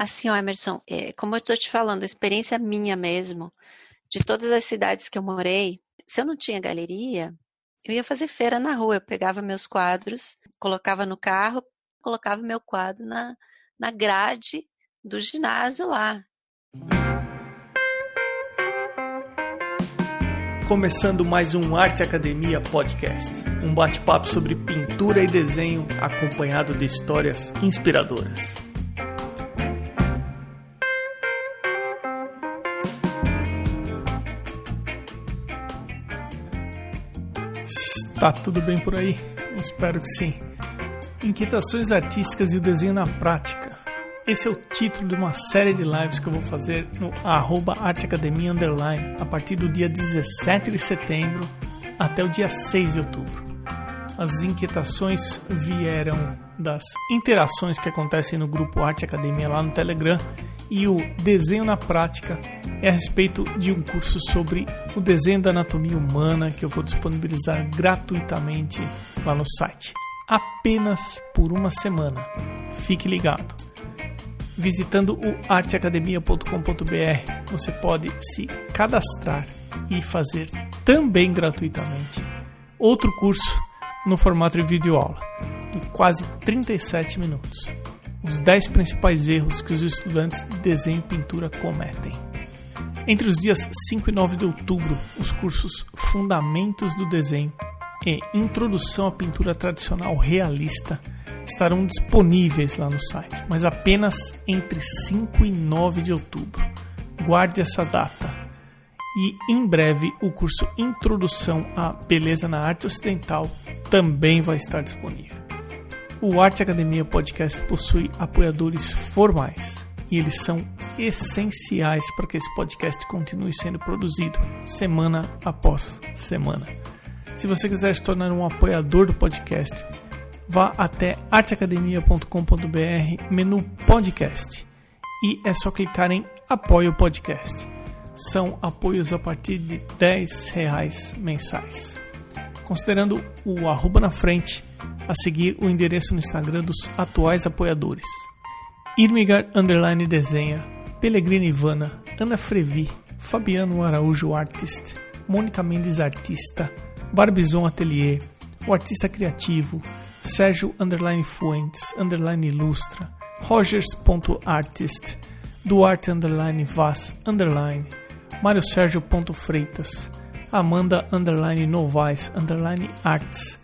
Assim, ó, Emerson, é, como eu estou te falando, experiência minha mesmo, de todas as cidades que eu morei, se eu não tinha galeria, eu ia fazer feira na rua. Eu pegava meus quadros, colocava no carro, colocava meu quadro na, na grade do ginásio lá. Começando mais um Arte Academia Podcast, um bate-papo sobre pintura e desenho acompanhado de histórias inspiradoras. Está tudo bem por aí? Espero que sim. Inquietações artísticas e o desenho na prática. Esse é o título de uma série de lives que eu vou fazer no arroba Arteacademia Underline a partir do dia 17 de setembro até o dia 6 de outubro. As inquietações vieram das interações que acontecem no grupo Arte Academia lá no Telegram e o desenho na prática é a respeito de um curso sobre o desenho da anatomia humana que eu vou disponibilizar gratuitamente lá no site, apenas por uma semana. Fique ligado. Visitando o arteacademia.com.br, você pode se cadastrar e fazer também gratuitamente outro curso no formato de vídeo em quase 37 minutos. Os 10 principais erros que os estudantes de desenho e pintura cometem. Entre os dias 5 e 9 de outubro, os cursos Fundamentos do Desenho e Introdução à Pintura Tradicional Realista estarão disponíveis lá no site, mas apenas entre 5 e 9 de outubro. Guarde essa data. E em breve o curso Introdução à Beleza na Arte Ocidental também vai estar disponível. O Arte Academia Podcast possui apoiadores formais e eles são essenciais para que esse podcast continue sendo produzido semana após semana. Se você quiser se tornar um apoiador do podcast, vá até arteacademia.com.br, menu podcast, e é só clicar em Apoie o Podcast. São apoios a partir de 10 reais mensais. Considerando o arroba na frente, a seguir o endereço no Instagram dos atuais apoiadores. Irmigar Underline Desenha, Pellegrini Ivana, Ana Frevi, Fabiano Araújo Artist, Mônica Mendes Artista, Barbizon Atelier, o Artista Criativo, Sérgio Underline Fuentes, Underline Ilustra, Rogers.artist, Duarte Underline Vaz Underline, Mário Sérgio Freitas, Amanda Underline Novaes Underline Arts,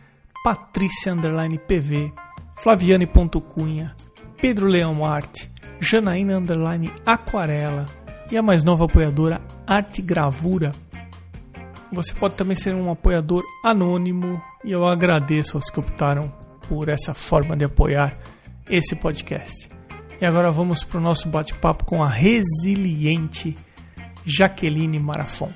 Patrícia Underline PV, Flaviane Cunha, Pedro Leão Arte, Janaína Underline Aquarela e a mais nova apoiadora Arte Gravura. Você pode também ser um apoiador anônimo e eu agradeço aos que optaram por essa forma de apoiar esse podcast. E agora vamos para o nosso bate-papo com a resiliente Jaqueline Marafon.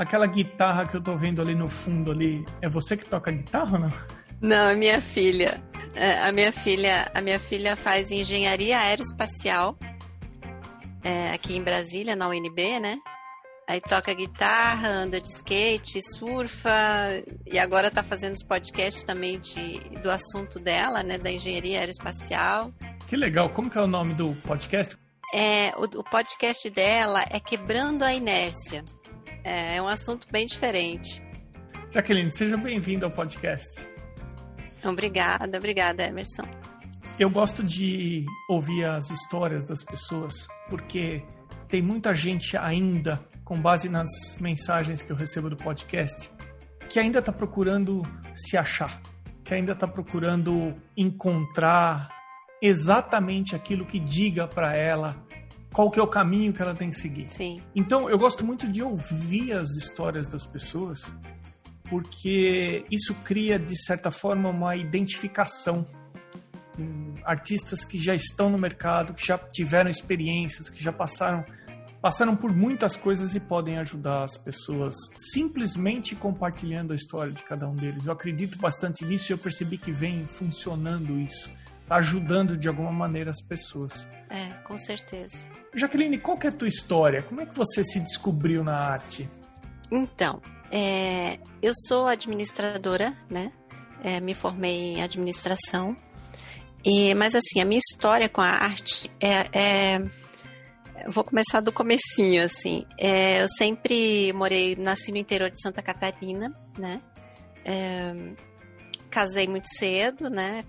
Aquela guitarra que eu tô vendo ali no fundo ali, é você que toca guitarra ou não? Não, é minha filha. É, a minha filha, a minha filha faz engenharia aeroespacial é, aqui em Brasília, na UNB, né? Aí toca guitarra, anda de skate, surfa e agora tá fazendo os podcasts também de, do assunto dela, né? Da engenharia aeroespacial. Que legal! Como que é o nome do podcast? É, o, o podcast dela é Quebrando a Inércia. É, é um assunto bem diferente. Jaqueline, seja bem-vindo ao podcast. Obrigada, obrigada, Emerson. Eu gosto de ouvir as histórias das pessoas, porque tem muita gente ainda, com base nas mensagens que eu recebo do podcast, que ainda está procurando se achar, que ainda está procurando encontrar exatamente aquilo que diga para ela qual que é o caminho que ela tem que seguir. Sim. Então, eu gosto muito de ouvir as histórias das pessoas porque isso cria, de certa forma, uma identificação. com artistas que já estão no mercado, que já tiveram experiências, que já passaram passaram por muitas coisas e podem ajudar as pessoas simplesmente compartilhando a história de cada um deles. Eu acredito bastante nisso e eu percebi que vem funcionando isso, ajudando de alguma maneira as pessoas. É, com certeza. Jaqueline, qual que é a tua história? Como é que você se descobriu na arte? Então, é, eu sou administradora, né? É, me formei em administração E, mas assim, a minha história com a arte é, é vou começar do comecinho, assim. É, eu sempre morei, nasci no interior de Santa Catarina, né? É, casei muito cedo, né?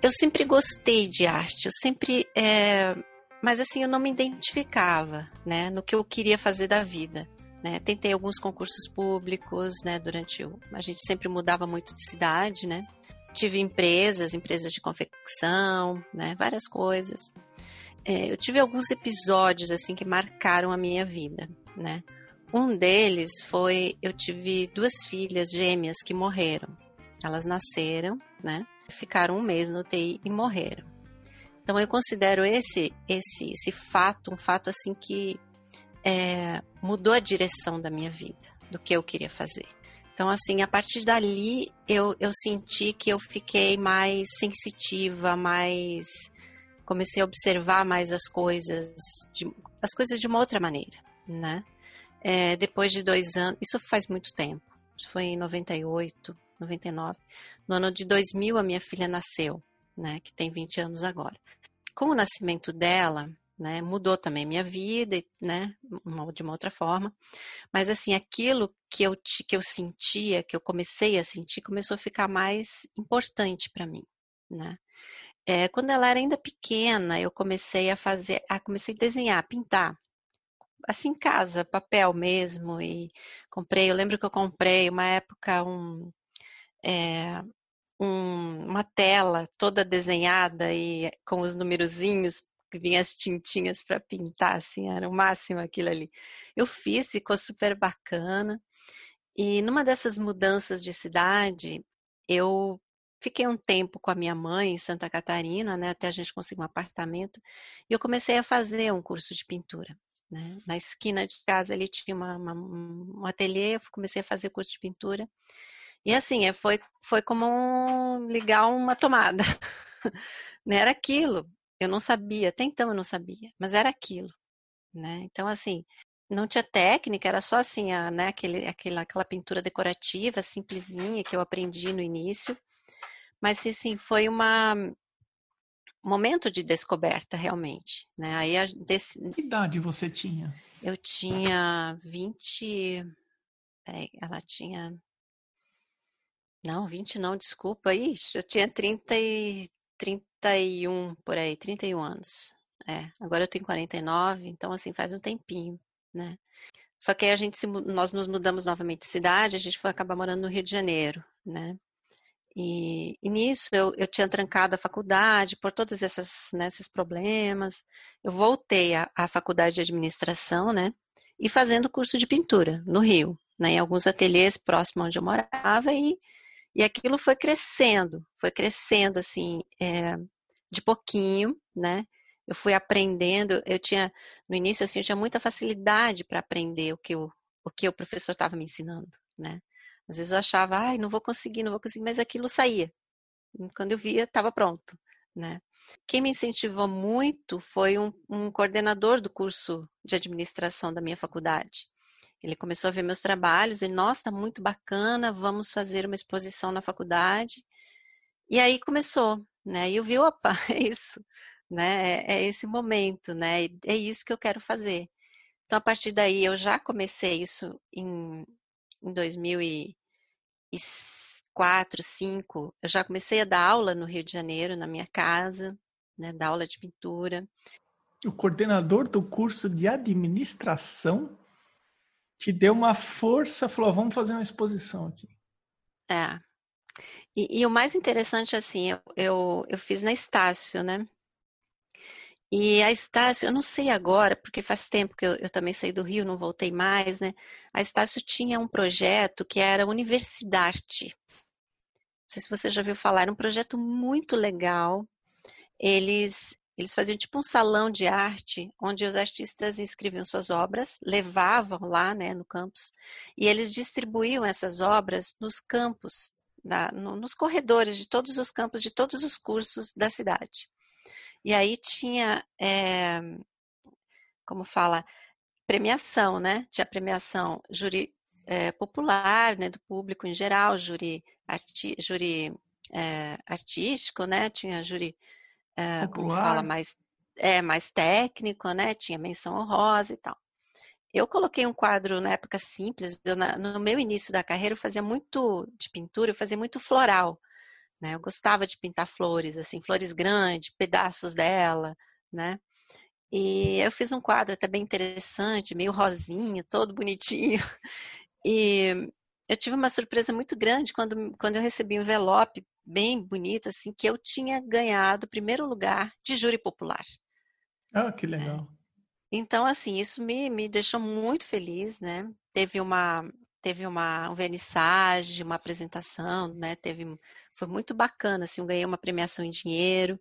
Eu sempre gostei de arte, eu sempre... É, mas assim, eu não me identificava, né? No que eu queria fazer da vida. Né? Tentei alguns concursos públicos, né? Durante o... A gente sempre mudava muito de cidade, né? Tive empresas, empresas de confecção, né? Várias coisas. É, eu tive alguns episódios, assim, que marcaram a minha vida, né? Um deles foi... Eu tive duas filhas gêmeas que morreram. Elas nasceram, né? Ficaram um mês no UTI e morreram. Então eu considero esse esse esse fato um fato assim que é, mudou a direção da minha vida, do que eu queria fazer. Então, assim, a partir dali eu, eu senti que eu fiquei mais sensitiva, mais. comecei a observar mais as coisas, de, as coisas de uma outra maneira, né? É, depois de dois anos, isso faz muito tempo, isso foi em 98, 99. No ano de 2000, a minha filha nasceu, né? Que tem 20 anos agora. Com o nascimento dela, né? Mudou também minha vida, né? De uma outra forma. Mas assim, aquilo que eu que eu sentia, que eu comecei a sentir, começou a ficar mais importante para mim, né? É, quando ela era ainda pequena, eu comecei a fazer, a comecei a desenhar, pintar, assim em casa, papel mesmo e comprei. Eu lembro que eu comprei uma época um é, um, uma tela toda desenhada e com os numerozinhos que vinha as tintinhas para pintar, assim, era o máximo aquilo ali. Eu fiz, ficou super bacana. E numa dessas mudanças de cidade, eu fiquei um tempo com a minha mãe em Santa Catarina, né, até a gente conseguir um apartamento, e eu comecei a fazer um curso de pintura. Né? Na esquina de casa ele tinha uma, uma, um ateliê, eu comecei a fazer curso de pintura. E assim, é, foi, foi como um, ligar uma tomada. Né, era aquilo. Eu não sabia, até então eu não sabia, mas era aquilo, né? Então, assim, não tinha técnica, era só assim, a, né, aquele, aquela, aquela pintura decorativa simplesinha que eu aprendi no início. Mas, assim, foi uma, um momento de descoberta, realmente, né? Aí, a, desse, que idade você tinha? Eu tinha 20... Peraí, ela tinha... Não, 20 não, desculpa. Ixi, eu tinha 30 e, 31 por aí, 31 anos. É, agora eu tenho 49, então assim faz um tempinho, né? Só que aí a gente se, nós nos mudamos novamente de cidade, a gente foi acabar morando no Rio de Janeiro, né? E, e nisso eu, eu tinha trancado a faculdade por todos essas, né, esses problemas. Eu voltei à, faculdade de administração, né? E fazendo curso de pintura no Rio, né? Em alguns ateliês próximo onde eu morava e e aquilo foi crescendo, foi crescendo assim, é, de pouquinho, né? Eu fui aprendendo, eu tinha, no início assim, eu tinha muita facilidade para aprender o que, o o que o professor estava me ensinando, né? Às vezes eu achava, ai, não vou conseguir, não vou conseguir, mas aquilo saía. Quando eu via, estava pronto, né? Quem me incentivou muito foi um, um coordenador do curso de administração da minha faculdade. Ele começou a ver meus trabalhos e, nossa, tá muito bacana, vamos fazer uma exposição na faculdade. E aí começou, né? E eu vi, opa, é isso, né? É, é esse momento, né? É isso que eu quero fazer. Então, a partir daí, eu já comecei isso em, em 2004, 2005. Eu já comecei a dar aula no Rio de Janeiro, na minha casa, né? Dar aula de pintura. O coordenador do curso de administração te deu uma força, falou: vamos fazer uma exposição aqui. É. E, e o mais interessante, assim, eu, eu, eu, fiz na Estácio, né? E a Estácio, eu não sei agora, porque faz tempo que eu, eu também saí do Rio, não voltei mais, né? A Estácio tinha um projeto que era Universidade. Não sei se você já ouviu falar, era um projeto muito legal. Eles eles faziam tipo um salão de arte, onde os artistas inscreviam suas obras, levavam lá né, no campus, e eles distribuíam essas obras nos campos, da, no, nos corredores de todos os campos, de todos os cursos da cidade. E aí tinha, é, como fala, premiação, né? Tinha premiação júri é, popular, né, do público em geral, júri, arti, júri é, artístico, né? Tinha júri uh, como fala, mais, é, mais técnico, né? Tinha menção honrosa e tal. Eu coloquei um quadro na época simples. Eu, na, no meu início da carreira, eu fazia muito de pintura, eu fazia muito floral. Né? Eu gostava de pintar flores, assim, flores grandes, pedaços dela, né? E eu fiz um quadro até bem interessante, meio rosinha, todo bonitinho. E eu tive uma surpresa muito grande quando, quando eu recebi um envelope bem bonito, assim, que eu tinha ganhado o primeiro lugar de júri popular. Ah, que né? legal. Então, assim, isso me, me deixou muito feliz, né? Teve uma teve uma um vernissage, uma apresentação, né? Teve foi muito bacana, assim, eu ganhei uma premiação em dinheiro.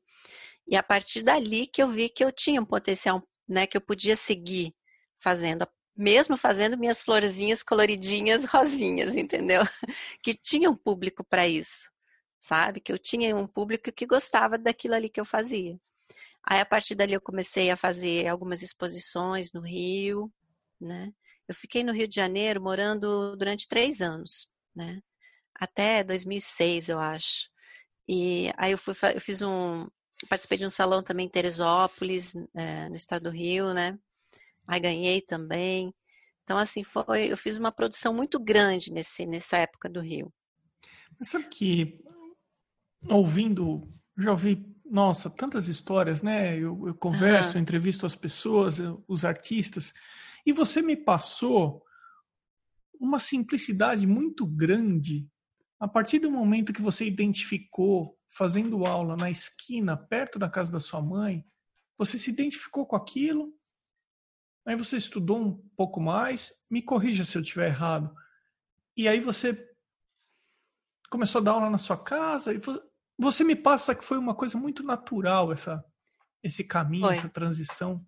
E a partir dali que eu vi que eu tinha um potencial, né, que eu podia seguir fazendo, mesmo fazendo minhas florzinhas coloridinhas rosinhas, entendeu? Que tinha um público para isso, sabe? Que eu tinha um público que gostava daquilo ali que eu fazia. Aí a partir dali eu comecei a fazer algumas exposições no Rio, né? Eu fiquei no Rio de Janeiro morando durante três anos, né? Até 2006, eu acho. E aí eu, fui, eu fiz um, participei de um salão também em Teresópolis, é, no estado do Rio, né? Aí ganhei também. Então, assim, foi, eu fiz uma produção muito grande nesse, nessa época do Rio. Mas sabe que, ouvindo, já ouvi nossa, tantas histórias, né? Eu, eu converso, uhum. eu entrevisto as pessoas, eu, os artistas, e você me passou uma simplicidade muito grande a partir do momento que você identificou fazendo aula na esquina, perto da casa da sua mãe, você se identificou com aquilo, aí você estudou um pouco mais, me corrija se eu estiver errado, e aí você começou a dar aula na sua casa, e você me passa que foi uma coisa muito natural essa esse caminho, foi. essa transição.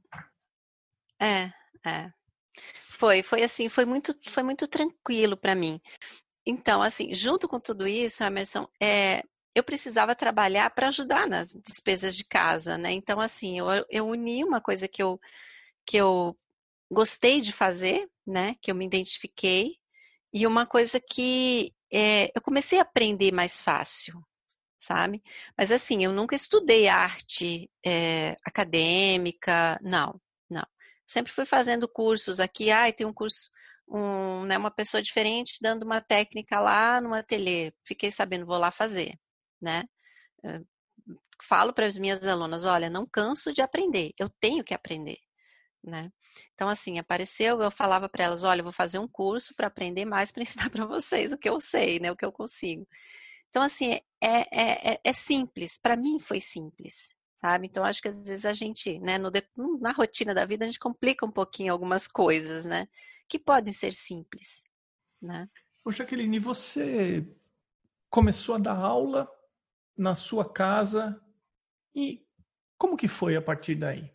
É, é. Foi, foi assim, foi muito, foi muito tranquilo para mim. Então, assim, junto com tudo isso, Emerson, é, eu precisava trabalhar para ajudar nas despesas de casa, né? Então, assim, eu, eu uni uma coisa que eu, que eu gostei de fazer, né? Que eu me identifiquei, e uma coisa que é, eu comecei a aprender mais fácil, sabe? Mas assim, eu nunca estudei arte é, acadêmica, não, não. Sempre fui fazendo cursos aqui, ai, ah, tem um curso, um, né, uma pessoa diferente dando uma técnica lá no ateliê, fiquei sabendo, vou lá fazer, né? Falo para as minhas alunas, olha, não canso de aprender, eu tenho que aprender. Né? Então, assim, apareceu, eu falava para elas, olha, eu vou fazer um curso para aprender mais para ensinar para vocês o que eu sei, né, o que eu consigo. Então, assim, é, é, é, é simples. Para mim foi simples, sabe? Então, acho que às vezes a gente, né, no, na rotina da vida, a gente complica um pouquinho algumas coisas, né? Que podem ser simples, né? Poxa, Jaqueline, você começou a dar aula na sua casa e como que foi a partir daí?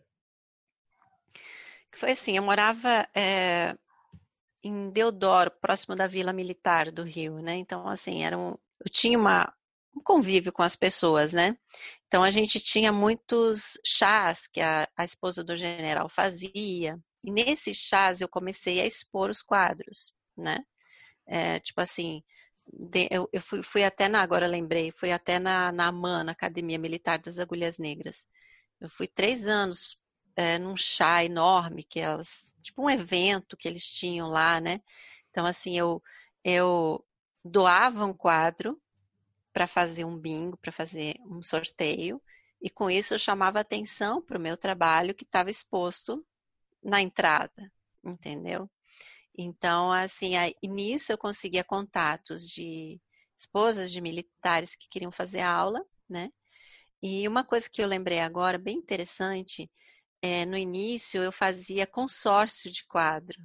Foi assim, eu morava é, em Deodoro, próximo da Vila Militar do Rio, né? Então, assim, era um, eu tinha uma, um convívio com as pessoas, né? Então a gente tinha muitos chás que a, a esposa do general fazia, e nesses chás eu comecei a expor os quadros, né? É, tipo assim, eu, eu fui, fui, até na, agora lembrei, fui até na, na AMAN, na Academia Militar das Agulhas Negras. Eu fui três anos é, num chá enorme, que elas, tipo um evento que eles tinham lá, né? Então, assim, eu, eu doava um quadro para fazer um bingo, para fazer um sorteio, e com isso eu chamava atenção para o meu trabalho que estava exposto na entrada, entendeu? Então, assim, aí, nisso eu conseguia contatos de esposas de militares que queriam fazer aula, né? E uma coisa que eu lembrei agora, bem interessante, é, no início eu fazia consórcio de quadro.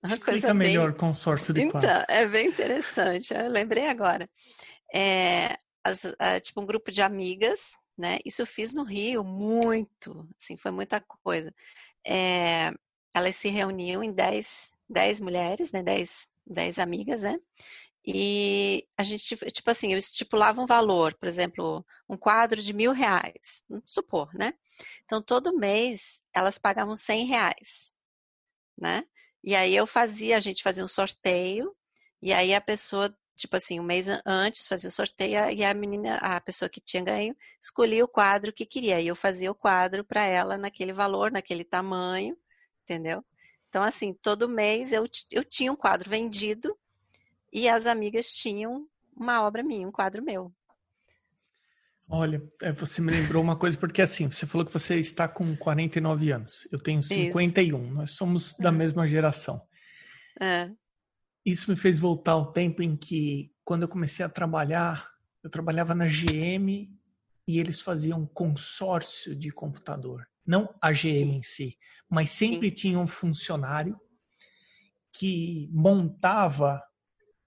Uma Explica melhor bem... consórcio de quadro. Então, é bem interessante. Eu lembrei agora. É, as, a, tipo um grupo de amigas, né? Isso eu fiz no Rio muito, assim, foi muita coisa. É, elas se reuniam em 10, 10 mulheres, né? 10, 10 amigas, né? E a gente, tipo assim, eu estipulava um valor, por exemplo, um quadro de mil reais, vamos supor, né? Então, todo mês elas pagavam 100 reais, né? E aí eu fazia, a gente fazia um sorteio, e aí a pessoa tipo assim, um mês antes fazia o sorteio e a menina, a pessoa que tinha ganho, escolhia o quadro que queria. E eu fazia o quadro para ela naquele valor, naquele tamanho, entendeu? Então, assim, todo mês eu, eu tinha um quadro vendido e as amigas tinham uma obra minha, um quadro meu. Olha, é, você me lembrou uma coisa, porque assim, você falou que você está com 49 anos. Eu tenho 51. Isso. Nós somos da é. mesma geração. É. Isso me fez voltar ao tempo em que, quando eu comecei a trabalhar, eu trabalhava na GM e eles faziam consórcio de computador. Não a GM em si, mas sempre Sim. tinha um funcionário que montava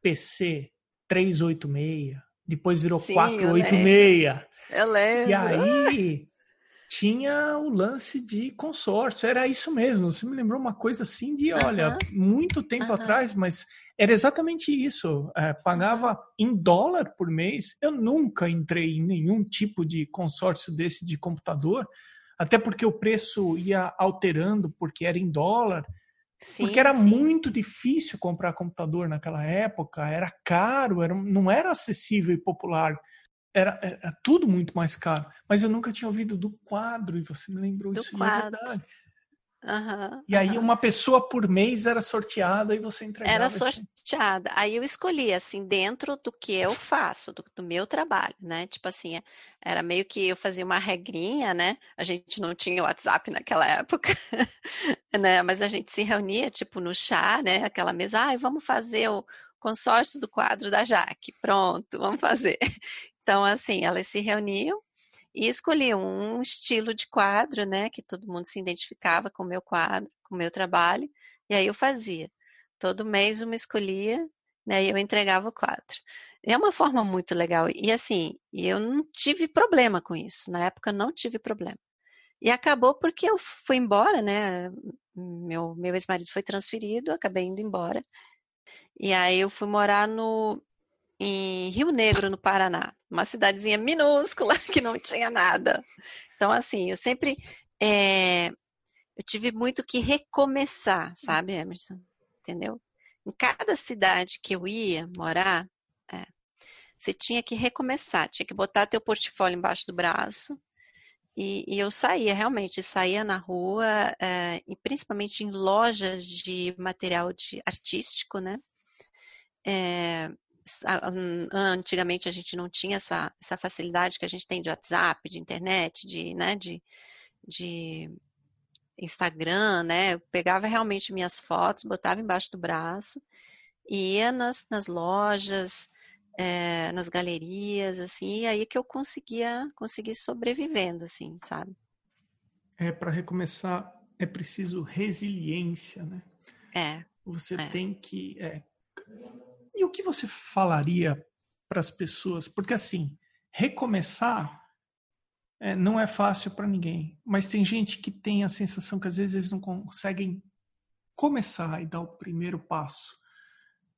PC 386, depois virou Sim, 486. Eu lembro. E aí tinha o lance de consórcio, era isso mesmo. Você me lembrou uma coisa assim de, olha, uh -huh. muito tempo uh -huh. atrás, mas era exatamente isso. É, pagava em dólar por mês. Eu nunca entrei em nenhum tipo de consórcio desse de computador, até porque o preço ia alterando porque era em dólar. Sim, porque era sim. muito difícil comprar computador naquela época, era caro, era, não era acessível e popular. Era, era, tudo muito mais caro. Mas eu nunca tinha ouvido do quadro, e você me lembrou do isso, quadro. é verdade. Uhum, e aí uma pessoa por mês era sorteada e você entregava. Era sorteada. Assim. Aí eu escolhi assim dentro do que eu faço, do, do, meu trabalho, né? Tipo assim, era meio que eu fazia uma regrinha, né? A gente não tinha WhatsApp naquela época, né? Mas a gente se reunia tipo no chá, né? Aquela mesa, ah, vamos fazer o consórcio do quadro da Jaque. Pronto, vamos fazer. Então assim, elas se reuniam e escolhi um estilo de quadro, né, que todo mundo se identificava com o meu quadro, com o meu trabalho, e aí eu fazia. Todo mês uma escolhia, né, e eu entregava o quadro. É uma forma muito legal. E assim, eu não tive problema com isso. Na época não tive problema. E acabou porque eu fui embora, né? Meu, meu ex-marido foi transferido, acabei indo embora. E aí eu fui morar no, em Rio Negro, no Paraná, uma cidadezinha minúscula que não tinha nada. Então, assim, eu sempre é, eu tive muito que recomeçar, sabe, Emerson? Entendeu? Em cada cidade que eu ia morar, é, você tinha que recomeçar, tinha que botar teu portfólio embaixo do braço. E, e eu saía, realmente, saía na rua, é, e principalmente em lojas de material de artístico, né? É, antigamente a gente não tinha essa, essa facilidade que a gente tem de WhatsApp, de internet, de, né, de, de Instagram, né? Eu pegava realmente minhas fotos, botava embaixo do braço, ia nas, nas lojas, é, nas galerias, assim, e aí que eu conseguia conseguir sobrevivendo, assim, sabe? É, para recomeçar, é preciso resiliência, né? É. Você é. tem que é, e o que você falaria para as pessoas? Porque assim, recomeçar é, não é fácil para ninguém, mas tem gente que tem a sensação que às vezes eles não conseguem começar e dar o primeiro passo.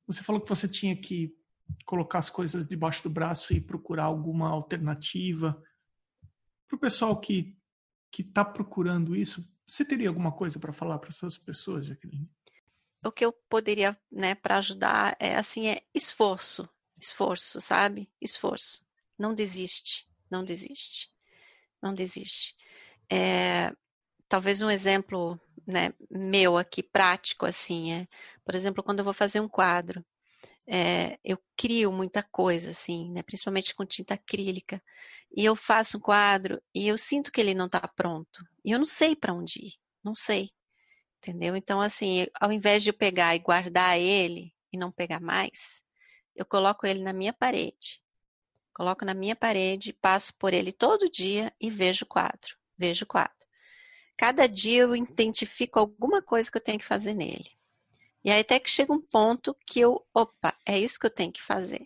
Você falou que você tinha que colocar as coisas debaixo do braço e procurar alguma alternativa. Para o pessoal que que está procurando isso, você teria alguma coisa para falar para essas pessoas, Jaqueline? O que eu poderia, né, para ajudar é assim, é esforço, esforço, sabe? Esforço. Não desiste, não desiste, não desiste. É, talvez um exemplo, né, meu aqui prático assim é, por exemplo, quando eu vou fazer um quadro, é, eu crio muita coisa assim, né, principalmente com tinta acrílica, e eu faço um quadro e eu sinto que ele não está pronto, e eu não sei para onde ir, não sei. Entendeu? Então, assim, ao invés de eu pegar e guardar ele e não pegar mais, eu coloco ele na minha parede. Coloco na minha parede, passo por ele todo dia e vejo o quadro. Vejo o quadro. Cada dia eu identifico alguma coisa que eu tenho que fazer nele. E aí até que chega um ponto que eu, opa, é isso que eu tenho que fazer.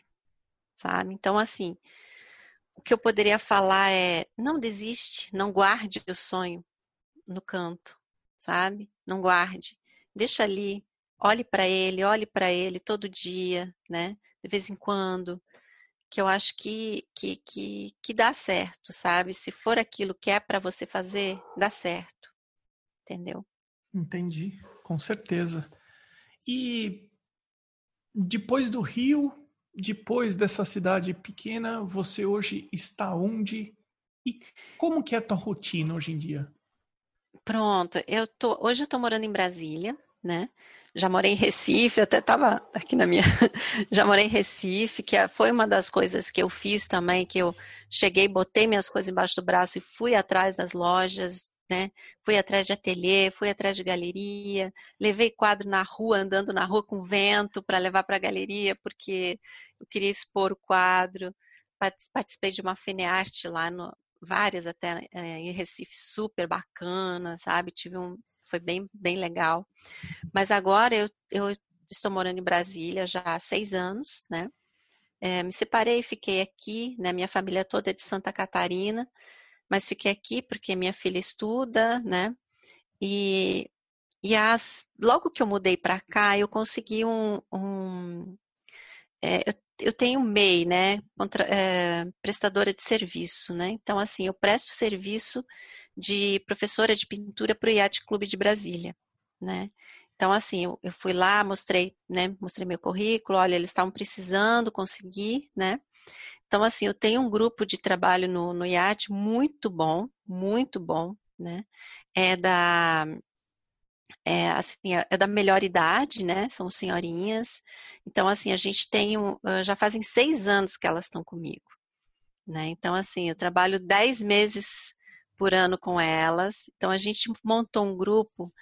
Sabe? Então, assim, o que eu poderia falar é: não desiste, não guarde o sonho no canto, sabe? Não guarde, deixa ali, olhe para ele, olhe para ele todo dia, né? De vez em quando, que eu acho que que, que, que dá certo, sabe? Se for aquilo que é para você fazer, dá certo, entendeu? Entendi, com certeza. E depois do Rio, depois dessa cidade pequena, você hoje está onde? E como que é a tua rotina hoje em dia? Pronto, eu tô, hoje eu estou morando em Brasília, né? Já morei em Recife, até estava aqui na minha. Já morei em Recife, que é, foi uma das coisas que eu fiz também, que eu cheguei, botei minhas coisas embaixo do braço e fui atrás das lojas, né? Fui atrás de ateliê, fui atrás de galeria, levei quadro na rua, andando na rua com vento para levar para a galeria, porque eu queria expor o quadro. Participei de uma fenearte lá, no, várias até é, em Recife, super bacana, sabe? Tive um, foi bem, bem legal. Mas agora eu, eu estou morando em Brasília já há seis anos, né? É, me separei, fiquei aqui, né? Minha família toda é de Santa Catarina, mas fiquei aqui porque minha filha estuda, né? E, e as, logo que eu mudei para cá, eu consegui um. um é, eu, eu, tenho MEI, né? Contra, é, prestadora de serviço, né? Então, assim, eu presto serviço de professora de pintura para o IAT Clube de Brasília, né? Então, assim, eu, eu fui lá, mostrei, né? Mostrei meu currículo, olha, eles estavam precisando, consegui, né? Então, assim, eu tenho um grupo de trabalho no, no IAT muito bom, muito bom, né? É da, é, assim, é, é da melhor idade, né? São senhorinhas. Então, assim, a gente tem um, já fazem seis anos que elas estão comigo, né? Então, assim, eu trabalho dez meses por ano com elas. Então, a gente montou um grupo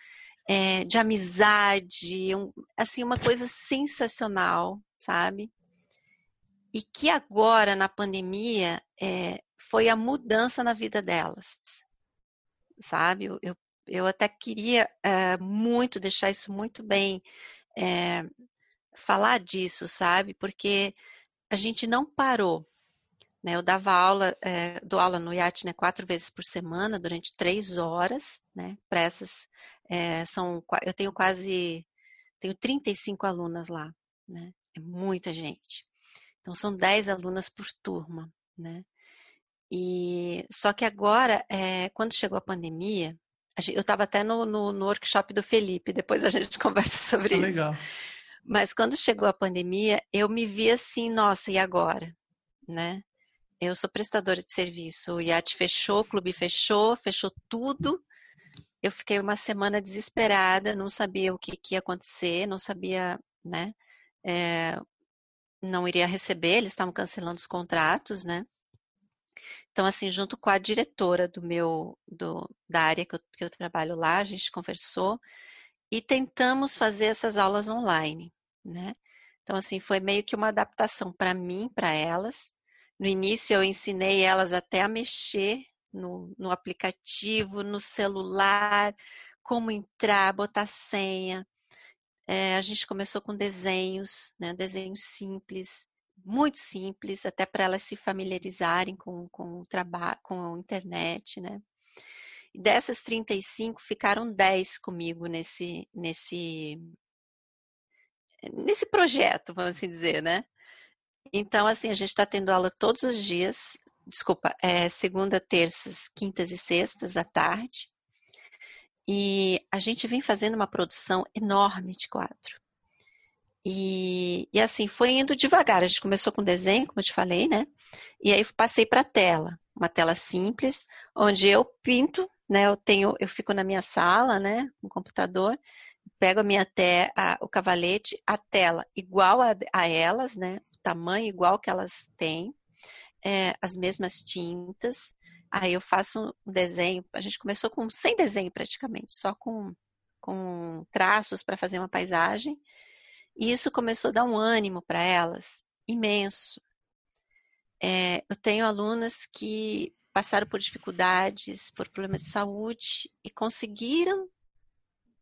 é, de amizade, um, assim, uma coisa sensacional, sabe? e que agora, na pandemia, é, foi a mudança na vida delas, sabe? Eu, eu, eu até queria é, muito deixar isso muito bem, é, falar disso, sabe? Porque a gente não parou. Né? Eu dava aula, é, dou aula no IAT né, quatro vezes por semana, durante três horas, né? Para essas, são, eu tenho quase, tenho 35 alunas lá, né? É muita gente. Então são 10 alunas por turma, né? E só que agora, é, quando chegou a pandemia, eu estava até no, no, no, workshop do Felipe, depois a gente conversa sobre ah, isso. Legal. Mas quando chegou a pandemia, eu me vi assim, nossa, e agora? Né? Eu sou prestadora de serviço, o IAT fechou, o clube fechou, fechou tudo. Eu fiquei uma semana desesperada, não sabia o que, que ia acontecer, não sabia, né? É, não iria receber, eles estavam cancelando os contratos, né? Então, assim, junto com a diretora do meu, do, da área que eu, que eu trabalho lá, a gente conversou e tentamos fazer essas aulas online, né? Então, assim, foi meio que uma adaptação para mim, para elas. No início, eu ensinei elas até a mexer no, no aplicativo, no celular, como entrar, botar senha. É, a gente começou com desenhos, né, desenhos simples, muito simples, até para elas se familiarizarem com, com o trabalho, com a internet, né? E dessas 35, ficaram 10 comigo nesse, nesse, nesse projeto, vamos assim dizer, né? Então, assim, a gente está tendo aula todos os dias, desculpa, é, segunda, terças, quintas e sextas à tarde. E a gente vem fazendo uma produção enorme de quadro. E, e, assim, foi indo devagar. A gente começou com desenho, como eu te falei, né? E aí passei para tela, uma tela simples, onde eu pinto, né? Eu tenho, eu fico na minha sala, né? No computador, pego a minha te, a, o cavalete, a tela igual a, a, elas, né? O tamanho igual que elas têm, é, as mesmas tintas, Aí eu faço um desenho, a gente começou com sem desenho praticamente, só com, com traços para fazer uma paisagem. E isso começou a dar um ânimo para elas imenso. É, eu tenho alunas que passaram por dificuldades, por problemas de saúde e conseguiram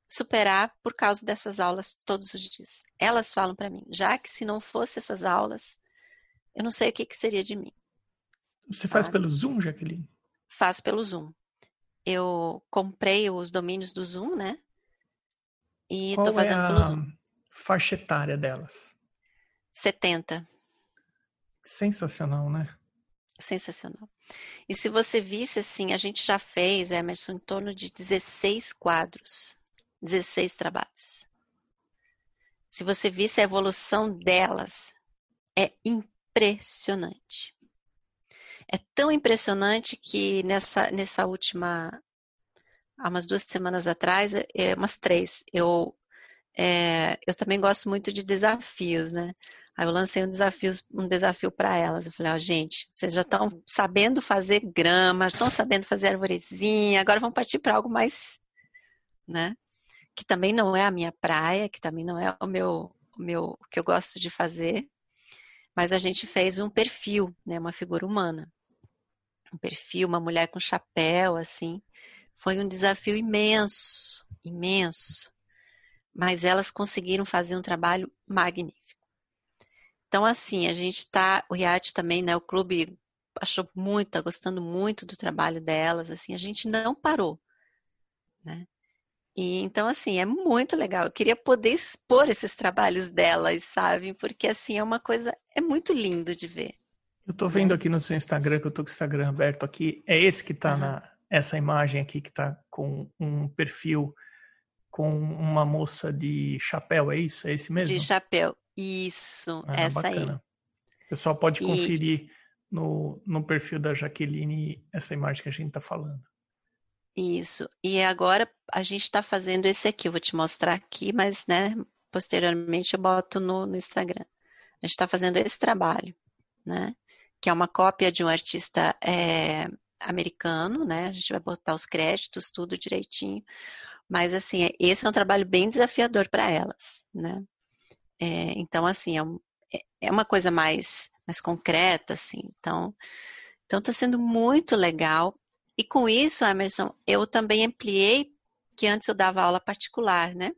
superar por causa dessas aulas todos os dias. Elas falam para mim, já que se não fosse essas aulas, eu não sei o que, que seria de mim. Você faz ah. pelo Zoom, Jaqueline? faço pelo Zoom. Eu comprei os domínios do Zoom, né? E Qual tô fazendo é a pelo Zoom. Faixa etária delas? 70. Sensacional, né? Sensacional. E se você visse assim, a gente já fez, Emerson, em torno de 16 quadros, 16 trabalhos. Se você visse a evolução delas, é impressionante. É tão impressionante que nessa, nessa última, há umas duas semanas atrás, é, umas três, eu, é, eu também gosto muito de desafios, né? Aí eu lancei um desafio, um desafio para elas. Eu falei, ó, oh, gente, vocês já estão sabendo fazer grama, estão sabendo fazer arvorezinha, agora vão partir para algo mais, né? Que também não é a minha praia, que também não é o meu, o meu, o que eu gosto de fazer. Mas a gente fez um perfil, né? Uma figura humana um perfil, uma mulher com chapéu, assim. Foi um desafio imenso, imenso. Mas elas conseguiram fazer um trabalho magnífico. Então, assim, a gente está, o Riad também, né? O clube achou muito, está gostando muito do trabalho delas, assim, a gente não parou, né? E, então, assim, é muito legal. Eu queria poder expor esses trabalhos delas, sabe? Porque, assim, é uma coisa, é muito lindo de ver. Eu tô vendo aqui no seu Instagram, que eu tô com o Instagram aberto aqui, é esse que tá uhum. na essa imagem aqui que tá com um perfil com uma moça de chapéu, é isso? É esse mesmo? De chapéu. Isso, ah, essa bacana. aí. O pessoal pode e... conferir no, no perfil da Jaqueline essa imagem que a gente tá falando. Isso. E agora a gente está fazendo esse aqui. Eu vou te mostrar aqui, mas né, posteriormente eu boto no, no Instagram. A gente está fazendo esse trabalho, né? que é uma cópia de um artista é, americano, né? A gente vai botar os créditos, tudo direitinho. Mas, assim, esse é um trabalho bem desafiador para elas, né? É, então, assim, é, um, é, é uma coisa mais, mais concreta, assim. Então, então, está sendo muito legal. E com isso, Emerson, eu também ampliei, que antes eu dava aula particular, né?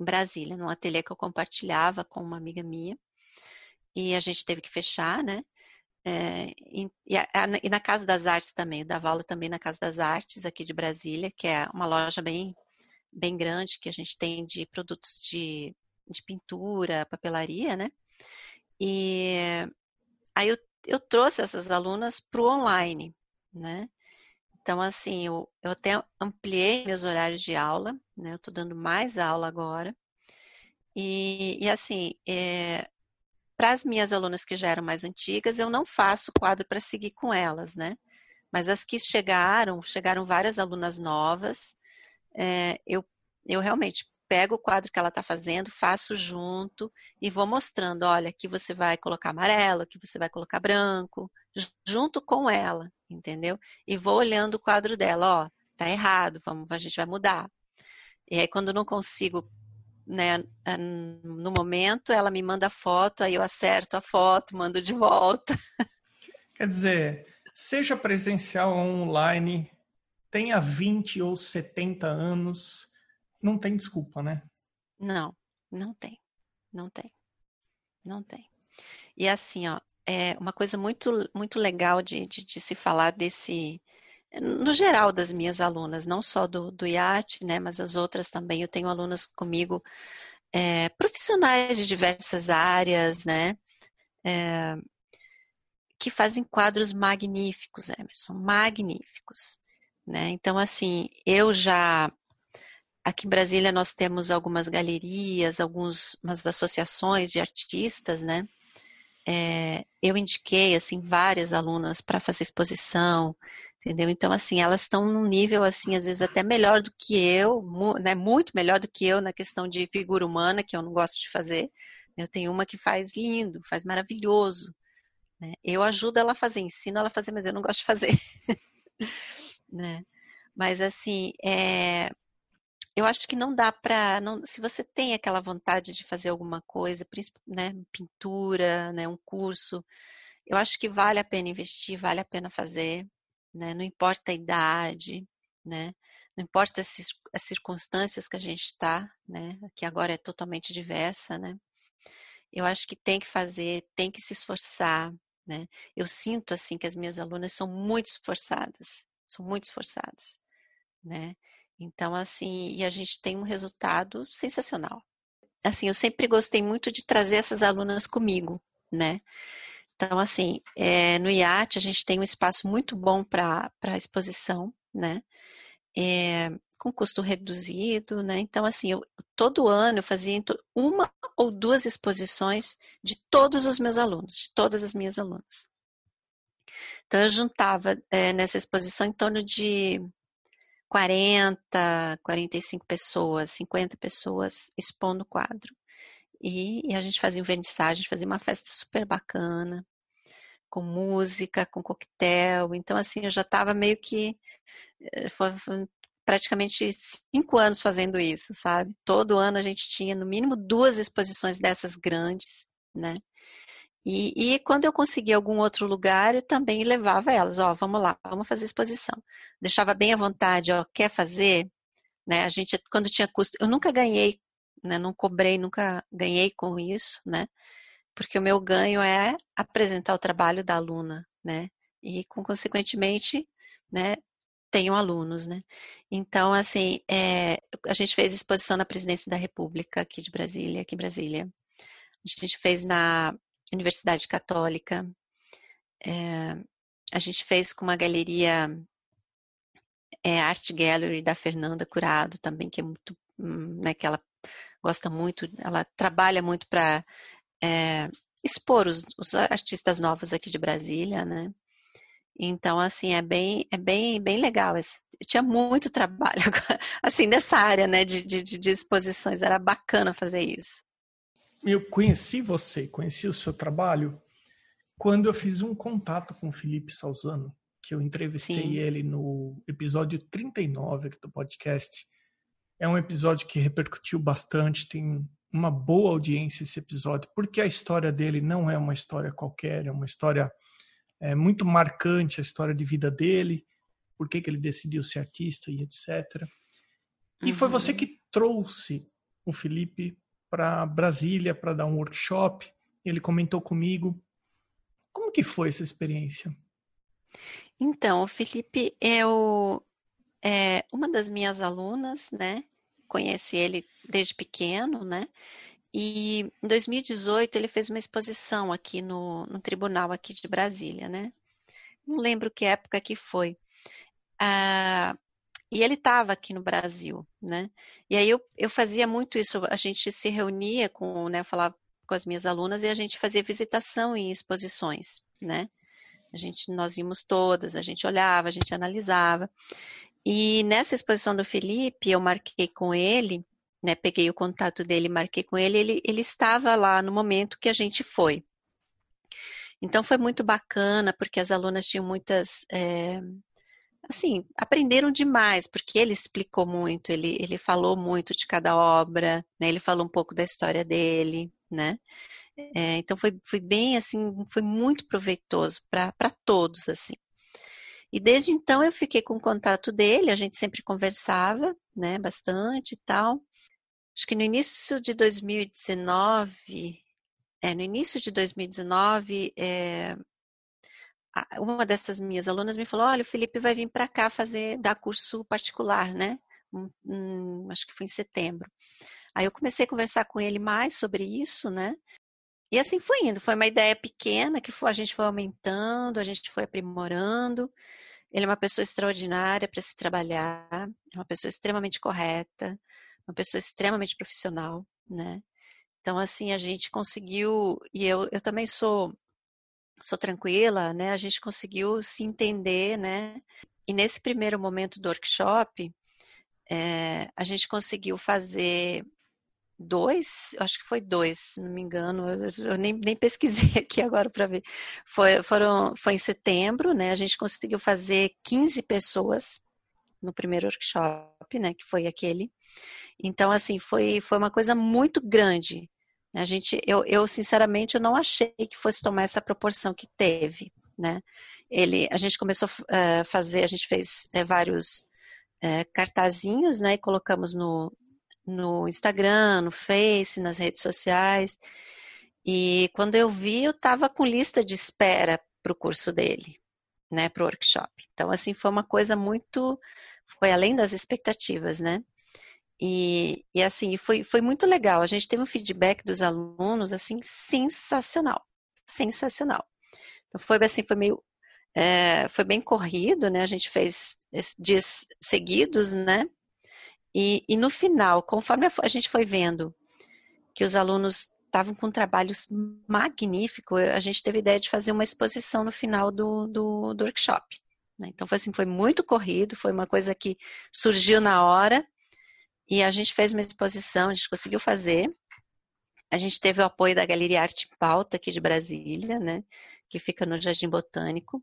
Em Brasília, num ateliê que eu compartilhava com uma amiga minha. E a gente teve que fechar, né? É, e, e, na Casa das Artes também, eu dava aula também na Casa das Artes aqui de Brasília, que é uma loja bem, bem grande que a gente tem de produtos de, de pintura, papelaria, né? E aí eu, eu trouxe essas alunas para o online, né? Então, assim, eu, eu até ampliei meus horários de aula, né? Eu estou dando mais aula agora. E, e assim, é, para as minhas alunas que já eram mais antigas, eu não faço quadro para seguir com elas, né? Mas as que chegaram, chegaram várias alunas novas, é, eu, eu realmente pego o quadro que ela está fazendo, faço junto e vou mostrando, olha, aqui você vai colocar amarelo, aqui você vai colocar branco, junto com ela, entendeu? E vou olhando o quadro dela, ó, tá errado, vamos, a gente vai mudar. E aí quando não consigo né, no momento, ela me manda foto, aí eu acerto a foto, mando de volta. Quer dizer, seja presencial ou online, tenha 20 ou 70 anos, não tem desculpa, né? Não, não tem. Não tem. Não tem. E assim, ó, é uma coisa muito, muito legal de, de, de se falar desse, no geral das minhas alunas, não só do, do IAT, né, mas as outras também. Eu tenho alunas comigo, é, profissionais de diversas áreas, né, é, que fazem quadros magníficos, Emerson, magníficos, né. Então, assim, eu já aqui em Brasília nós temos algumas galerias, algumas associações de artistas, né. É, eu indiquei assim várias alunas para fazer exposição, entendeu? Então, assim, elas estão num nível, assim, às vezes até melhor do que eu, né, muito melhor do que eu na questão de figura humana, que eu não gosto de fazer. Eu tenho uma que faz lindo, faz maravilhoso. Né? Eu ajudo ela a fazer, ensino ela a fazer, mas eu não gosto de fazer. né? Mas, assim, é, eu acho que não dá para, se você tem aquela vontade de fazer alguma coisa, né, pintura, né, um curso, eu acho que vale a pena investir, vale a pena fazer, né? Não importa a idade, né? Não importa as, as circunstâncias que a gente está, né? Que agora é totalmente diversa, né? Eu acho que tem que fazer, tem que se esforçar, né? Eu sinto assim que as minhas alunas são muito esforçadas, são muito esforçadas, né? Então assim, e a gente tem um resultado sensacional. Assim, eu sempre gostei muito de trazer essas alunas comigo, né? Então, assim, é, no IAT a gente tem um espaço muito bom para exposição, né? é, com custo reduzido, né? Então, assim, eu, todo ano eu fazia uma ou duas exposições de todos os meus alunos, de todas as minhas alunas. Então, eu juntava é, nessa exposição em torno de 40, 45 pessoas, 50 pessoas expondo o quadro. E, e a gente fazia um vernissagem, fazia uma festa super bacana, com música, com coquetel. Então, assim, eu já estava meio que. Eh, foi, foi praticamente cinco anos fazendo isso, sabe? Todo ano a gente tinha no mínimo duas exposições dessas grandes, né? E, e, quando eu conseguia algum outro lugar, eu também levava elas, ó, vamos lá, vamos fazer exposição. Deixava bem à vontade, ó, quer fazer? Né? A gente, quando tinha custo, eu nunca ganhei, né? Não cobrei, nunca ganhei com isso, né? Porque o meu ganho é apresentar o trabalho da aluna, né? E, com, consequentemente, né, tenho alunos, né? Então, assim, é, a gente fez exposição na Presidência da República aqui de Brasília, aqui em Brasília. A gente fez na Universidade Católica. É, a gente fez com uma galeria é, Art Gallery da Fernanda Curado também, que é muito, hum, né, que ela gosta muito, ela trabalha muito para é, expor os, os, artistas novos aqui de Brasília, né? Então, assim, é bem, é bem, bem legal. Esse, tinha muito trabalho, assim, nessa área, né, de, de, de exposições. Era bacana fazer isso eu conheci você, conheci o seu trabalho quando eu fiz um contato com o Felipe Salzano, que eu entrevistei Sim. ele no episódio 39 do podcast. É um episódio que repercutiu bastante, tem uma boa audiência esse episódio, porque a história dele não é uma história qualquer, é uma história é, muito marcante, a história de vida dele, por que, que ele decidiu ser artista e etc. E uhum. foi você uhum. que trouxe o Felipe para Brasília para dar um workshop. Ele comentou comigo. Como que foi essa experiência? Então, o Felipe é, o, é uma das minhas alunas, né? Conheci ele desde pequeno, né? E em 2018 ele fez uma exposição aqui no, no tribunal aqui de Brasília, né? Não lembro que época que foi. Ah, e ele estava aqui no Brasil, né? E aí eu, eu fazia muito isso, a gente se reunia com, né, falar com as minhas alunas e a gente fazia visitação em exposições, né? A gente, nós íamos todas, a gente olhava, a gente analisava. E nessa exposição do Felipe, eu marquei com ele, né? Peguei o contato dele, marquei com ele, ele, ele estava lá no momento que a gente foi. Então foi muito bacana, porque as alunas tinham muitas é, assim, aprenderam demais, porque ele explicou muito, ele, ele falou muito de cada obra, né? Ele falou um pouco da história dele, né? É, então foi, foi bem assim, foi muito proveitoso para todos, assim. E desde então eu fiquei com contato dele, a gente sempre conversava, né, bastante e tal. Acho que no início de 2019, é, no início de 2019, é, uma dessas minhas alunas me falou: olha, o Felipe vai vir para cá fazer, dar curso particular, né? Um, um, acho que foi em setembro. Aí eu comecei a conversar com ele mais sobre isso, né? E assim foi indo. Foi uma ideia pequena que foi, a gente foi aumentando, a gente foi aprimorando. Ele é uma pessoa extraordinária para se trabalhar, é uma pessoa extremamente correta, uma pessoa extremamente profissional, né? Então, assim, a gente conseguiu, e eu, eu também sou sou tranquila, né? A gente conseguiu se entender, né? E nesse primeiro momento do workshop, é, a gente conseguiu fazer dois, acho que foi dois, se não me engano, eu, eu nem, nem, pesquisei aqui agora para ver. Foi, foram, foi em setembro, né? A gente conseguiu fazer 15 pessoas no primeiro workshop, né? Que foi aquele. Então, assim, foi, foi uma coisa muito grande. A gente, eu, eu sinceramente eu não achei que fosse tomar essa proporção que teve, né? Ele, a gente começou a uh, fazer, a gente fez uh, vários uh, cartazinhos, né? E colocamos no, no Instagram, no Face, nas redes sociais. E quando eu vi, eu estava com lista de espera para o curso dele, né? Para o workshop. Então, assim, foi uma coisa muito, foi além das expectativas, né? E, e assim, foi, foi muito legal. A gente teve um feedback dos alunos, assim, sensacional. Sensacional. Então, foi assim, foi meio é, foi bem corrido, né? A gente fez dias seguidos, né? E, e no final, conforme a gente foi vendo que os alunos estavam com trabalhos magníficos, a gente teve a ideia de fazer uma exposição no final do, do, do workshop. Né? Então foi assim, foi muito corrido, foi uma coisa que surgiu na hora e a gente fez uma exposição, a gente conseguiu fazer. A gente teve o apoio da Galeria Arte Pauta aqui de Brasília, né? Que fica no Jardim Botânico.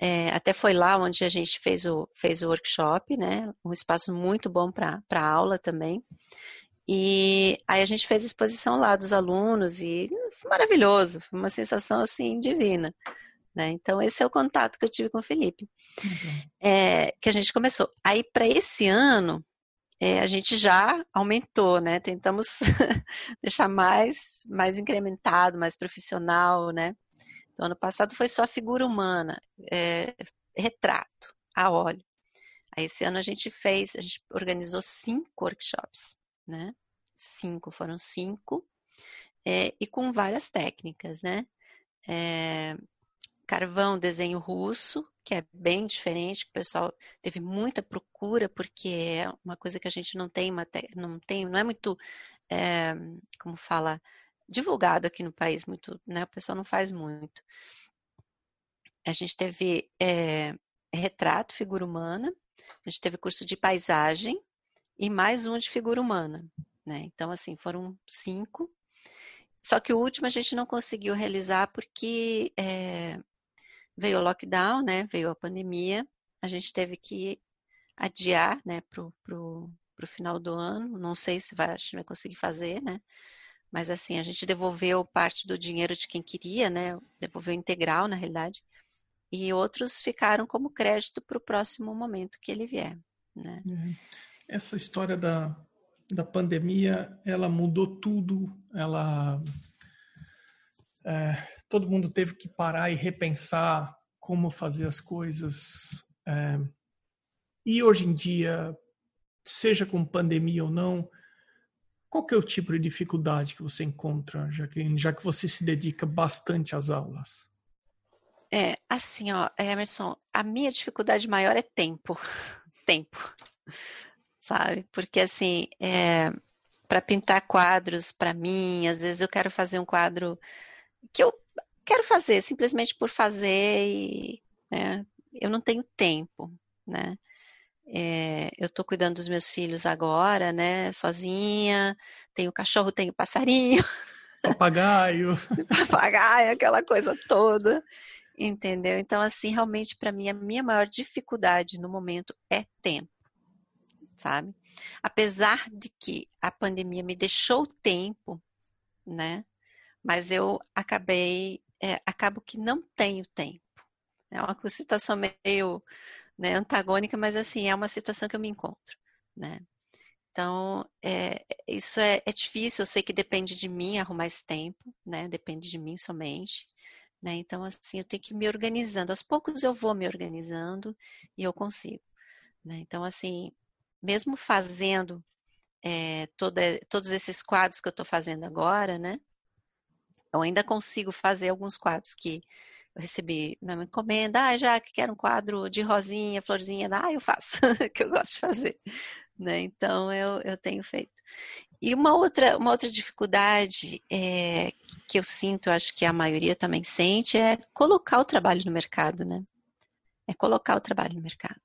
É, até foi lá onde a gente fez o, fez o workshop, né? Um espaço muito bom para aula também. E aí a gente fez a exposição lá dos alunos e foi maravilhoso, foi uma sensação assim divina. Né? Então, esse é o contato que eu tive com o Felipe, uhum. é, que a gente começou. Aí, para esse ano, é, a gente já aumentou, né? Tentamos deixar mais, mais incrementado, mais profissional, né? Então, ano passado foi só figura humana, é, retrato, a óleo. Aí, esse ano a gente fez, a gente organizou cinco workshops, né? Cinco, foram cinco, é, e com várias técnicas, né? É, carvão, desenho russo, que é bem diferente, o pessoal teve muita procura, porque é uma coisa que a gente não tem, não tem, não é muito, é, como fala, divulgado aqui no país, muito, né? O pessoal não faz muito. A gente teve é, retrato, figura humana, a gente teve curso de paisagem e mais um de figura humana, né? Então, assim, foram cinco. Só que o último a gente não conseguiu realizar porque é, veio o lockdown, né? Veio a pandemia, a gente teve que adiar, né, pro, pro, pro final do ano. Não sei se vai, a gente vai conseguir fazer, né? Mas assim, a gente devolveu parte do dinheiro de quem queria, né? Devolveu integral, na realidade. E outros ficaram como crédito para o próximo momento que ele vier, né? É. Essa história da, da pandemia, ela mudou tudo, ela é, todo mundo teve que parar e repensar como fazer as coisas. É, e hoje em dia, seja com pandemia ou não, qual que é o tipo de dificuldade que você encontra, Jaqueline, já que você se dedica bastante às aulas? É, assim, ó, Emerson, a minha dificuldade maior é tempo. tempo. Sabe? Porque, assim, é, para pintar quadros, para mim, às vezes eu quero fazer um quadro que eu quero fazer, simplesmente por fazer e né, eu não tenho tempo, né? É, eu estou cuidando dos meus filhos agora, né? Sozinha, tenho cachorro, tenho passarinho. Papagaio. Papagaio, aquela coisa toda. Entendeu? Então, assim, realmente, para mim, a minha maior dificuldade no momento é tempo, sabe? Apesar de que a pandemia me deixou tempo, né? Mas eu acabei é, acabo que não tenho tempo. É uma situação meio né, antagônica, mas assim, é uma situação que eu me encontro, né? Então, é, isso é, é, difícil, eu sei que depende de mim arrumar esse tempo, né? Depende de mim somente, né? Então, assim, eu tenho que ir me organizando. Aos poucos eu vou me organizando e eu consigo, né? Então, assim, mesmo fazendo é, toda, todos esses quadros que eu estou fazendo agora, né? Eu ainda consigo fazer alguns quadros que recebi na encomenda. Ah, já que quero um quadro de rosinha, florzinha, ah, eu faço, que eu gosto de fazer. Né? Então eu, eu tenho feito. E uma outra, uma outra dificuldade é, que eu sinto, acho que a maioria também sente, é colocar o trabalho no mercado, né? É colocar o trabalho no mercado,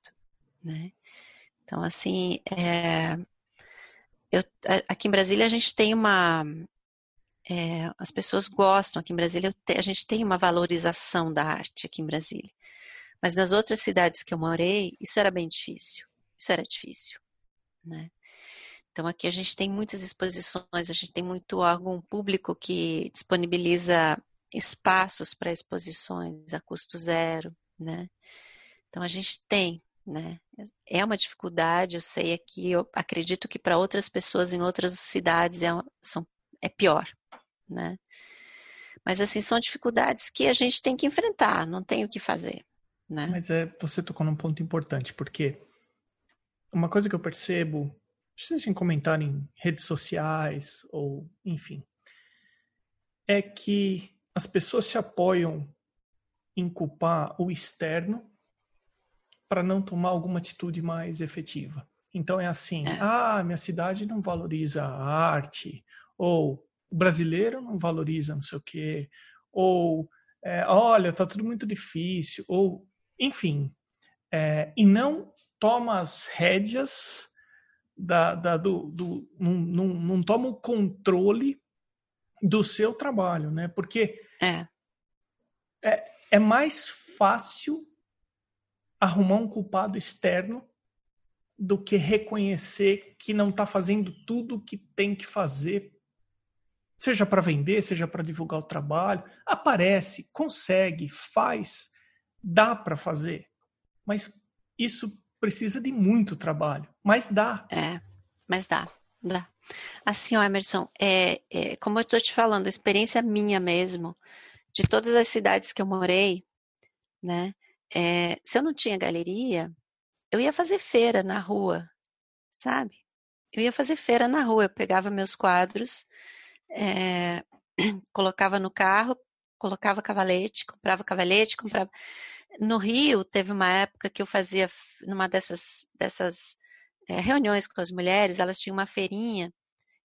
né? Então, assim, é, eu, aqui em Brasília a gente tem uma, é, as pessoas gostam aqui em Brasília, a gente tem uma valorização da arte aqui em Brasília. Mas nas outras cidades que eu morei, isso era bem difícil. Isso era difícil, né? Então aqui a gente tem muitas exposições, a gente tem muito órgão público que disponibiliza espaços para exposições a custo zero, né? Então a gente tem, né? É uma dificuldade, eu sei aqui, eu acredito que para outras pessoas em outras cidades é, são, é pior, né? Mas assim, são dificuldades que a gente tem que enfrentar, não tem o que fazer, né? Mas é, você tocou num ponto importante, porque uma coisa que eu percebo, seja em comentar em redes sociais ou enfim, é que as pessoas se apoiam em culpar o externo para não tomar alguma atitude mais efetiva. Então é assim: é. ah, minha cidade não valoriza a arte, ou o brasileiro não valoriza não sei o quê, ou é, olha, tá tudo muito difícil, ou enfim, é, e não toma as rédeas da, da do, do não, não, não, toma o controle do seu trabalho, né? Porque é. é, é mais fácil arrumar um culpado externo do que reconhecer que não está fazendo tudo o que tem que fazer, seja para vender, seja para divulgar o trabalho. Aparece, consegue, faz, dá para fazer, mas isso precisa de muito trabalho, mas dá. É, mas dá, dá. Assim, ó, Emerson, é, é como eu estou te falando, experiência minha mesmo, de todas as cidades que eu morei, né? É, se eu não tinha galeria, eu ia fazer feira na rua, sabe? Eu ia fazer feira na rua, eu pegava meus quadros, é, colocava no carro, colocava cavalete, comprava cavalete, comprava. No Rio, teve uma época que eu fazia, numa dessas, dessas é, reuniões com as mulheres, elas tinham uma feirinha.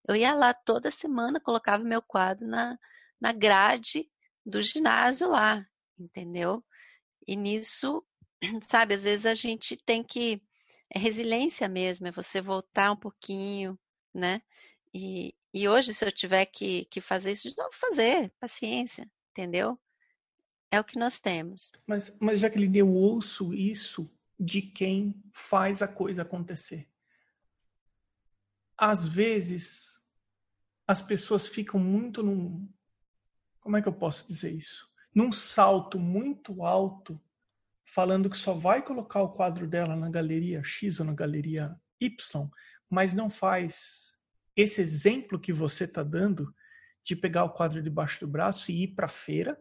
Eu ia lá toda semana, colocava meu quadro na, na grade do ginásio lá, entendeu? E nisso sabe, às vezes a gente tem que. É resiliência mesmo, é você voltar um pouquinho, né? E, e hoje, se eu tiver que, que fazer isso, não vou fazer, paciência, entendeu? É o que nós temos. Mas, mas Jacqueline, eu ouço isso de quem faz a coisa acontecer. Às vezes, as pessoas ficam muito num. Como é que eu posso dizer isso? Num salto muito alto falando que só vai colocar o quadro dela na galeria X ou na galeria Y, mas não faz esse exemplo que você está dando de pegar o quadro debaixo do braço e ir para a feira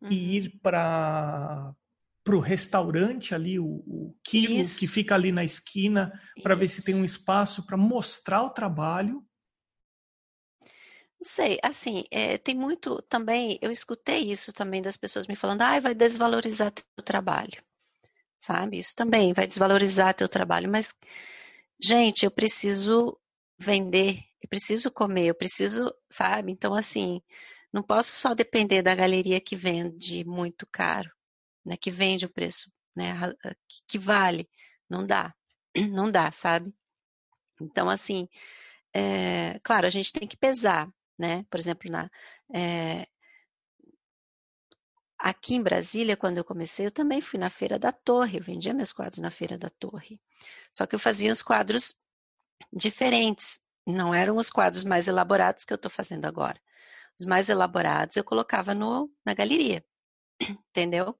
uhum. e ir para o restaurante ali, o, o quilo Isso. que fica ali na esquina, para ver se tem um espaço para mostrar o trabalho sei, assim, é, tem muito também, eu escutei isso também das pessoas me falando, ah, vai desvalorizar teu trabalho, sabe? Isso também vai desvalorizar teu trabalho, mas, gente, eu preciso vender, eu preciso comer, eu preciso, sabe? Então, assim, não posso só depender da galeria que vende muito caro, né? Que vende o preço, né? Que vale, não dá, não dá, sabe? Então, assim, é, claro, a gente tem que pesar, né? Por exemplo, na, é, aqui em Brasília, quando eu comecei, eu também fui na Feira da Torre, eu vendia meus quadros na Feira da Torre. Só que eu fazia os quadros diferentes, não eram os quadros mais elaborados que eu estou fazendo agora. Os mais elaborados eu colocava no, na galeria, entendeu?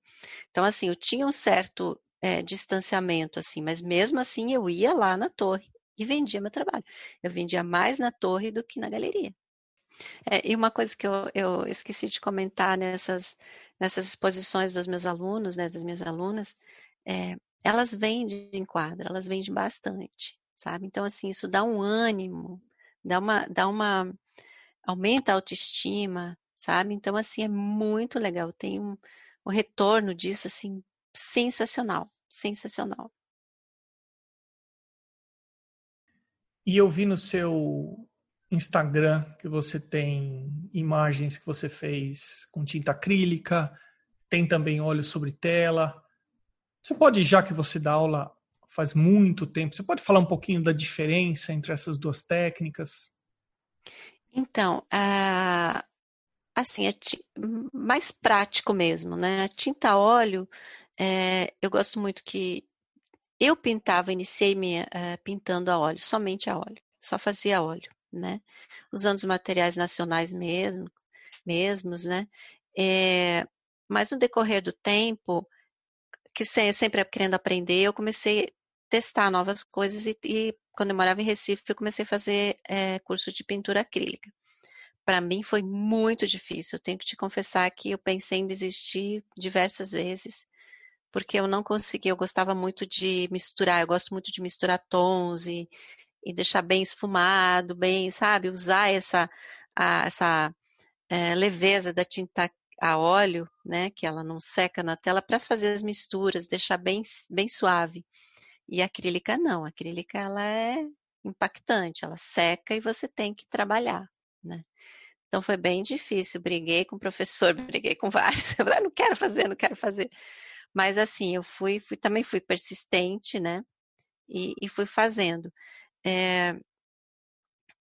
Então, assim, eu tinha um certo é, distanciamento, assim, mas mesmo assim eu ia lá na torre e vendia meu trabalho. Eu vendia mais na torre do que na galeria. É, e uma coisa que eu, eu esqueci de comentar nessas, nessas exposições dos meus alunos, né, das minhas alunas, é, elas vendem em quadro, elas vendem bastante, sabe? Então, assim, isso dá um ânimo, dá uma, dá uma aumenta a autoestima, sabe? Então, assim, é muito legal. Tem um, um retorno disso, assim, sensacional, sensacional. E eu vi no seu Instagram que você tem imagens que você fez com tinta acrílica, tem também óleo sobre tela. Você pode, já que você dá aula faz muito tempo, você pode falar um pouquinho da diferença entre essas duas técnicas? Então, uh, assim, é mais prático mesmo, né? A tinta óleo, é, eu gosto muito que eu pintava, iniciei minha, uh, pintando a óleo, somente a óleo, só fazia óleo né? Usando os materiais nacionais mesmo, mesmos, né? É, mas no decorrer do tempo, que sempre querendo aprender, eu comecei a testar novas coisas e, e quando eu morava em Recife, eu comecei a fazer é, curso de pintura acrílica. Para mim foi muito difícil. Eu tenho que te confessar que eu pensei em desistir diversas vezes, porque eu não conseguia. Eu gostava muito de misturar. Eu gosto muito de misturar tons e, e deixar bem esfumado, bem, sabe, usar essa, a, essa é, leveza da tinta a óleo, né, que ela não seca na tela, para fazer as misturas, deixar bem, bem suave. E acrílica não, acrílica ela é impactante, ela seca e você tem que trabalhar, né? Então foi bem difícil, briguei com o professor, briguei com vários, eu falei, ah, não quero fazer, não quero fazer. Mas assim, eu fui, fui também fui persistente, né? E, e fui fazendo. É,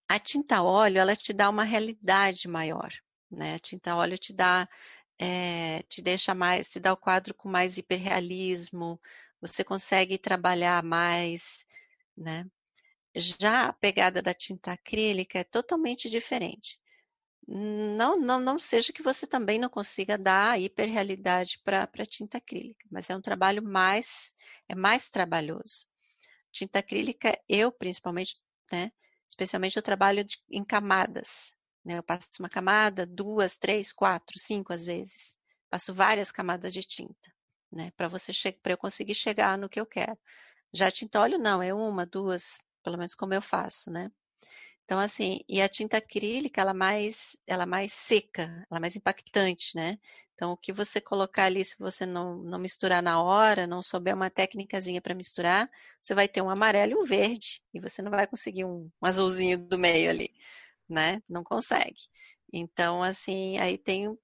a tinta óleo, ela te dá uma realidade maior, né? A tinta óleo te dá, é, te deixa mais, te dá o quadro com mais hiperrealismo, você consegue trabalhar mais, né? Já a pegada da tinta acrílica é totalmente diferente. Não, não, não seja que você também não consiga dar hiperrealidade para a tinta acrílica, mas é um trabalho mais, é mais trabalhoso. Tinta acrílica, eu principalmente, né, especialmente eu trabalho de, em camadas, né, eu passo uma camada, duas, três, quatro, cinco às vezes, passo várias camadas de tinta, né, para você para eu conseguir chegar no que eu quero. Já tinta óleo não, é uma, duas, pelo menos como eu faço, né? Então, assim, e a tinta acrílica, ela mais, ela mais seca, ela mais impactante, né? Então, o que você colocar ali, se você não, não misturar na hora, não souber uma técnicazinha para misturar, você vai ter um amarelo e um verde, e você não vai conseguir um, um azulzinho do meio ali, né? Não consegue. Então, assim, aí tem.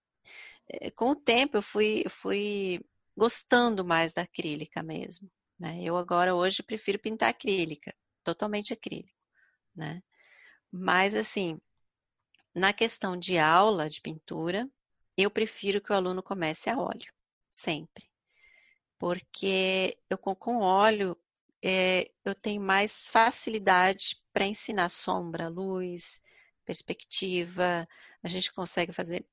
Eh, com o tempo, eu fui, fui gostando mais da acrílica mesmo, né? Eu agora, hoje, prefiro pintar acrílica, totalmente acrílico, né? Mas, assim, na questão de aula de pintura, eu prefiro que o aluno comece a óleo, sempre. Porque eu com, com óleo é, eu tenho mais facilidade para ensinar sombra, luz, perspectiva, a gente consegue fazer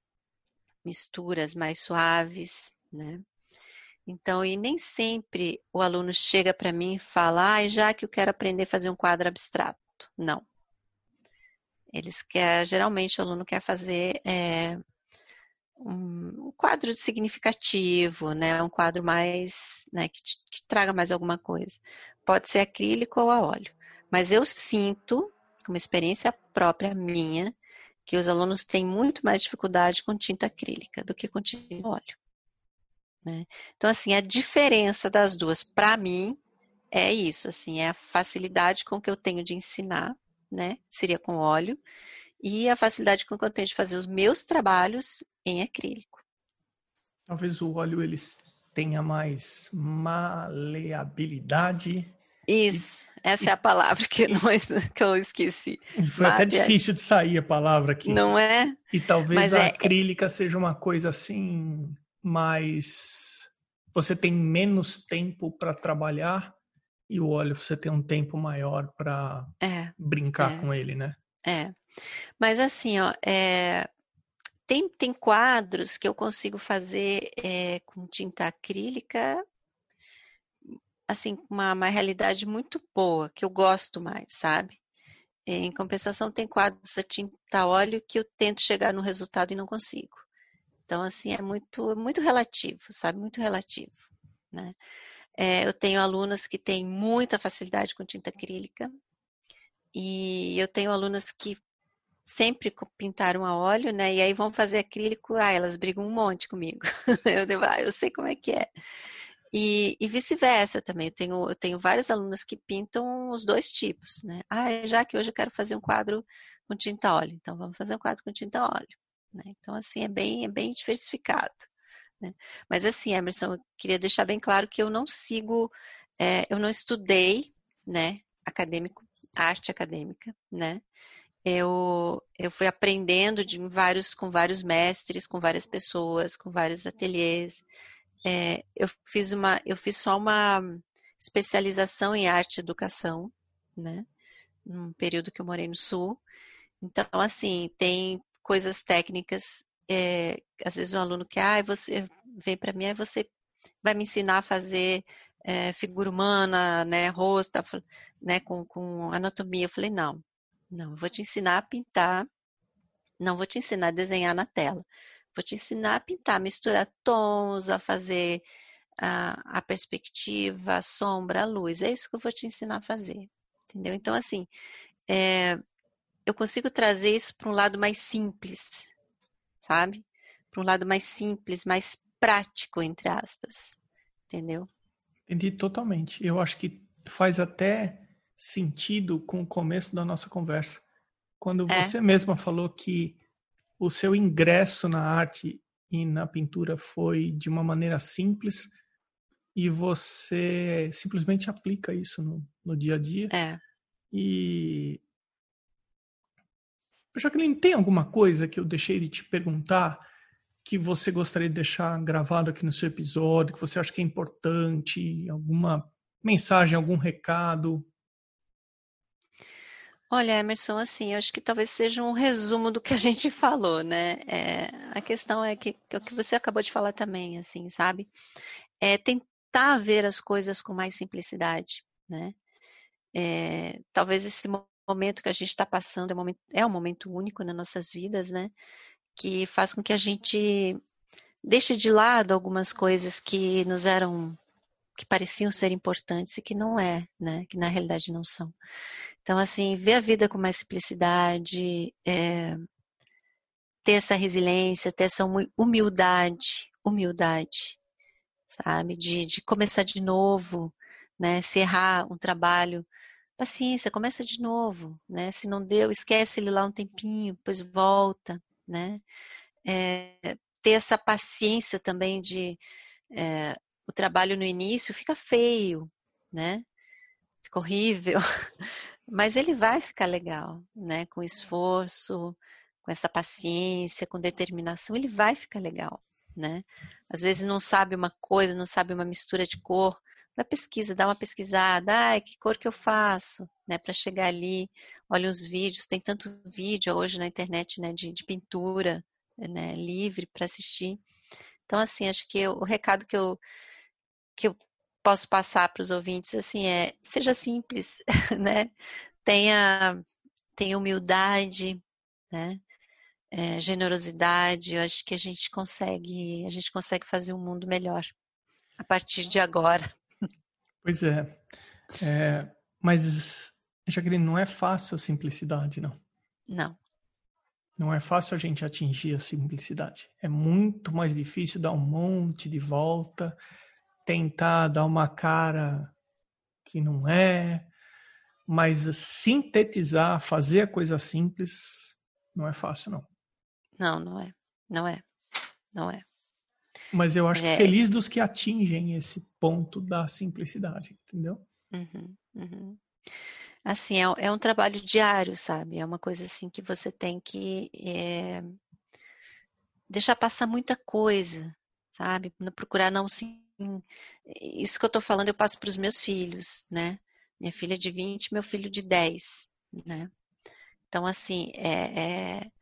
misturas mais suaves, né? Então, e nem sempre o aluno chega para mim e fala, ah, já que eu quero aprender a fazer um quadro abstrato. Não. Eles querem, geralmente o aluno quer fazer é, um, quadro significativo, né? Um quadro mais, né, que, que traga mais alguma coisa. Pode ser acrílico ou a óleo. Mas eu sinto, uma experiência própria minha, que os alunos têm muito mais dificuldade com tinta acrílica do que com tinta óleo. Né? Então, assim, a diferença das duas, para mim, é isso, assim, é a facilidade com que eu tenho de ensinar né? Seria com óleo. E a facilidade com que eu tenho de fazer os meus trabalhos em acrílico. Talvez o óleo eles tenha mais maleabilidade. Isso, e, essa e, é a palavra que, não, que eu esqueci. Foi até difícil de sair a palavra aqui. Não é? E talvez Mas a é, acrílica seja uma coisa assim, mais. Você tem menos tempo para trabalhar e o óleo você tem um tempo maior para é, brincar é, com ele, né? É. Mas assim, ó, é, tem, tem quadros que eu consigo fazer é, com tinta acrílica, assim, uma, uma realidade muito boa, que eu gosto mais, sabe? Em compensação, tem quadros a tinta óleo que eu tento chegar no resultado e não consigo. Então, assim, é muito, muito relativo, sabe? Muito relativo, né? É, eu tenho alunas que têm muita facilidade com tinta acrílica e eu tenho alunas que sempre pintaram a óleo, né? E aí vão fazer acrílico, ah, elas brigam um monte comigo. eu, devo, ah, eu sei como é que é. E, e vice-versa também. Eu tenho, eu tenho várias alunas que pintam os dois tipos, né? Ah, já que hoje eu quero fazer um quadro com tinta óleo, então vamos fazer um quadro com tinta óleo. Né? Então, assim, é bem, é bem diversificado. Né? Mas assim, Emerson, eu queria deixar bem claro que eu não sigo, é, eu não estudei, né, acadêmico, arte acadêmica, né? Eu, eu fui aprendendo de vários, com vários mestres, com várias pessoas, com vários ateliês. É, eu fiz uma, eu fiz só uma especialização em arte e educação, né? Num período que eu morei no Sul. Então, assim, tem coisas técnicas é, às vezes um aluno que, ah, você vem para mim, aí você vai me ensinar a fazer é, figura humana, né, rosto, né, com, com anatomia. Eu falei, não, não, vou te ensinar a pintar, não vou te ensinar a desenhar na tela. Vou te ensinar a pintar, misturar tons, a fazer a, a perspectiva, a sombra, a luz. É isso que eu vou te ensinar a fazer. Entendeu? Então, assim, é, eu consigo trazer isso para um lado mais simples, sabe? para um lado mais simples, mais prático, entre aspas. Entendeu? Entendi totalmente. Eu acho que faz até sentido com o começo da nossa conversa. Quando é. você mesma falou que o seu ingresso na arte e na pintura foi de uma maneira simples e você simplesmente aplica isso no, no dia a dia. É. E. Jacqueline, tem alguma coisa que eu deixei de te perguntar que você gostaria de deixar gravado aqui no seu episódio, que você acha que é importante? Alguma mensagem, algum recado? Olha, Emerson, assim, eu acho que talvez seja um resumo do que a gente falou, né? É, a questão é que, que o que você acabou de falar também, assim, sabe? É tentar ver as coisas com mais simplicidade, né? É, talvez esse momento que a gente está passando é um, momento, é um momento único nas nossas vidas, né? Que faz com que a gente deixe de lado algumas coisas que nos eram que pareciam ser importantes e que não é, né? Que na realidade não são. Então, assim, ver a vida com mais simplicidade, é, ter essa resiliência, ter essa humildade, humildade, sabe? De, de começar de novo, né? Se errar um trabalho, paciência, começa de novo, né? Se não deu, esquece ele lá um tempinho, depois volta, né? É, ter essa paciência também de é, o trabalho no início fica feio, né? Fica horrível, mas ele vai ficar legal, né? Com esforço, com essa paciência, com determinação, ele vai ficar legal, né? Às vezes não sabe uma coisa, não sabe uma mistura de cor, vai pesquisa, dá uma pesquisada, ai, que cor que eu faço, né? Para chegar ali, olha os vídeos, tem tanto vídeo hoje na internet, né? De, de pintura, né? Livre para assistir. Então, assim, acho que eu, o recado que eu que eu posso passar para os ouvintes assim é seja simples, né? Tenha, tenha humildade, né? É, generosidade. Eu acho que a gente consegue a gente consegue fazer um mundo melhor a partir de agora. Pois é, é mas Jacqueline, não é fácil a simplicidade, não. Não. Não é fácil a gente atingir a simplicidade. É muito mais difícil dar um monte de volta tentar dar uma cara que não é, mas sintetizar, fazer a coisa simples, não é fácil, não. Não, não é. Não é. Não é. Mas eu acho é. que feliz dos que atingem esse ponto da simplicidade, entendeu? Uhum, uhum. Assim, é, é, um trabalho diário, sabe? É uma coisa assim que você tem que é, deixar passar muita coisa, sabe? Procurar não se isso que eu estou falando eu passo para os meus filhos, né? Minha filha de 20, meu filho de 10, né? Então, assim, é, é,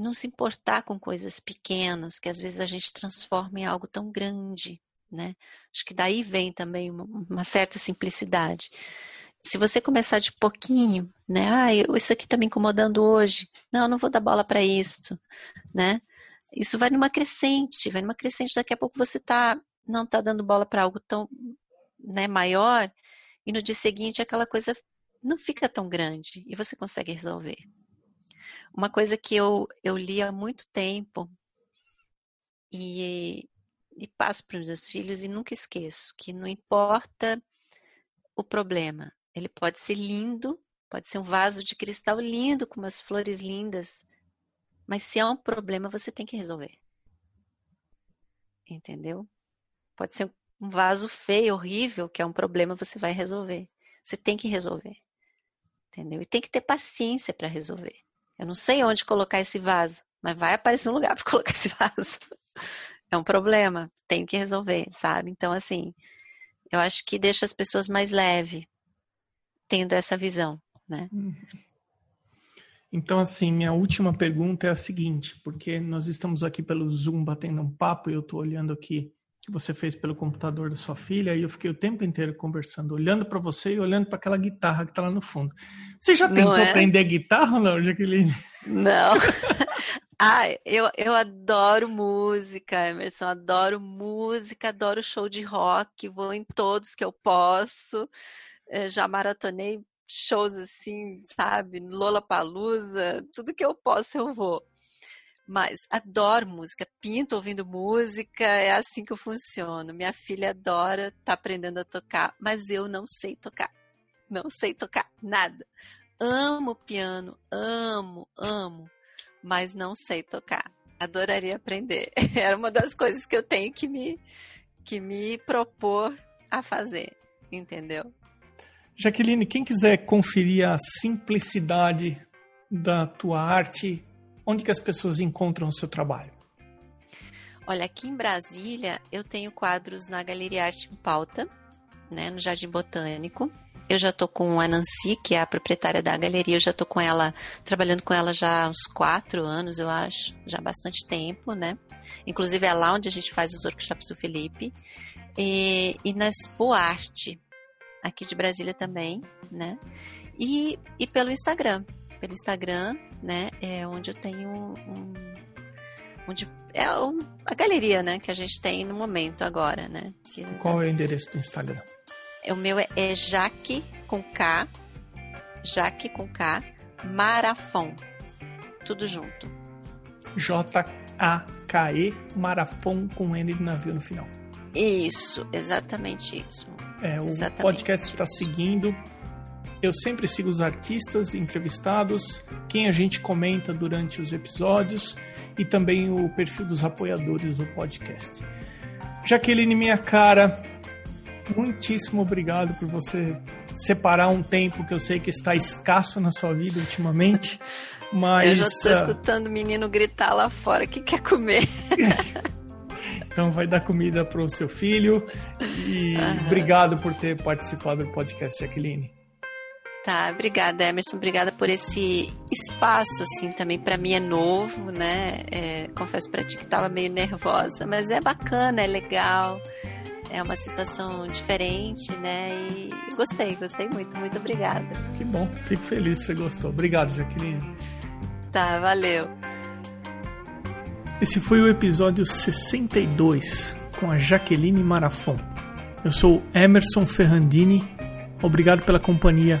não se importar com coisas pequenas, que às vezes a gente transforma em algo tão grande, né? Acho que daí vem também uma, uma certa simplicidade. Se você começar de pouquinho, né? Ah, isso aqui está me incomodando hoje. Não, não vou dar bola para isso, né? Isso vai numa crescente, vai numa crescente. Daqui a pouco você está não está dando bola para algo tão né, maior e no dia seguinte aquela coisa não fica tão grande e você consegue resolver. Uma coisa que eu, eu li há muito tempo e, e passo para os meus filhos e nunca esqueço, que não importa o problema, ele pode ser lindo, pode ser um vaso de cristal lindo, com umas flores lindas, mas se é um problema, você tem que resolver. Entendeu? Pode ser um vaso feio, horrível, que é um problema, você vai resolver. Você tem que resolver. Entendeu? E tem que ter paciência para resolver. Eu não sei onde colocar esse vaso, mas vai aparecer um lugar para colocar esse vaso. É um problema, tenho que resolver, sabe? Então, assim, eu acho que deixa as pessoas mais leves, tendo essa visão, né? Uhum. Então, assim, minha última pergunta é a seguinte, porque nós estamos aqui pelo Zoom batendo um papo e eu estou olhando aqui que você fez pelo computador da sua filha e eu fiquei o tempo inteiro conversando, olhando para você e olhando para aquela guitarra que está lá no fundo. Você já tentou é? aprender guitarra ou não, Jaqueline? Não. ah, eu, eu adoro música, Emerson, adoro música, adoro show de rock, vou em todos que eu posso. Eu já maratonei shows assim, sabe? Lola Palusa, tudo que eu posso eu vou. Mas adoro música, pinto ouvindo música, é assim que eu funciono. Minha filha adora, tá aprendendo a tocar, mas eu não sei tocar. Não sei tocar nada. Amo piano, amo, amo, mas não sei tocar. Adoraria aprender. Era uma das coisas que eu tenho que me que me propor a fazer, entendeu? Jaqueline, quem quiser conferir a simplicidade da tua arte, onde que as pessoas encontram o seu trabalho? Olha, aqui em Brasília eu tenho quadros na Galeria Arte em Pauta, né, no Jardim Botânico. Eu já tô com a Nancy, que é a proprietária da galeria, eu já tô com ela, trabalhando com ela já há uns quatro anos, eu acho, já há bastante tempo, né? Inclusive é lá onde a gente faz os workshops do Felipe. E, e na Expo Arte, aqui de Brasília também, né? E, e pelo Instagram. Pelo Instagram, né? É onde eu tenho um. Onde é um, a galeria, né? Que a gente tem no momento agora, né? Que, Qual é o endereço do Instagram? É, o meu é, é Jaque com K. Jaque com K. Marafon. Tudo junto. J-A-K-E Marafon com N de navio no final. Isso, exatamente isso. É, o Exatamente. podcast está seguindo. Eu sempre sigo os artistas entrevistados, quem a gente comenta durante os episódios e também o perfil dos apoiadores do podcast. Jaqueline, minha cara, muitíssimo obrigado por você separar um tempo que eu sei que está escasso na sua vida ultimamente. Mas, eu já estou uh... escutando o menino gritar lá fora: o que quer comer? Então vai dar comida para o seu filho. E uhum. obrigado por ter participado do podcast, Jaqueline. Tá, obrigada, Emerson. Obrigada por esse espaço, assim, também para mim é novo, né? É, confesso para ti que estava meio nervosa, mas é bacana, é legal. É uma situação diferente, né? E gostei, gostei muito. Muito obrigada. Que bom, fico feliz que você gostou. Obrigado, Jaqueline. Tá, valeu. Esse foi o episódio 62 com a Jaqueline Marafon. Eu sou Emerson Ferrandini, obrigado pela companhia